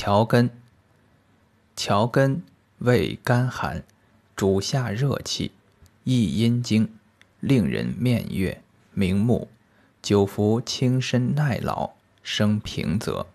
荞根，荞根味甘寒，主下热气，益阴经，令人面悦明目。久服轻身耐老，生平泽。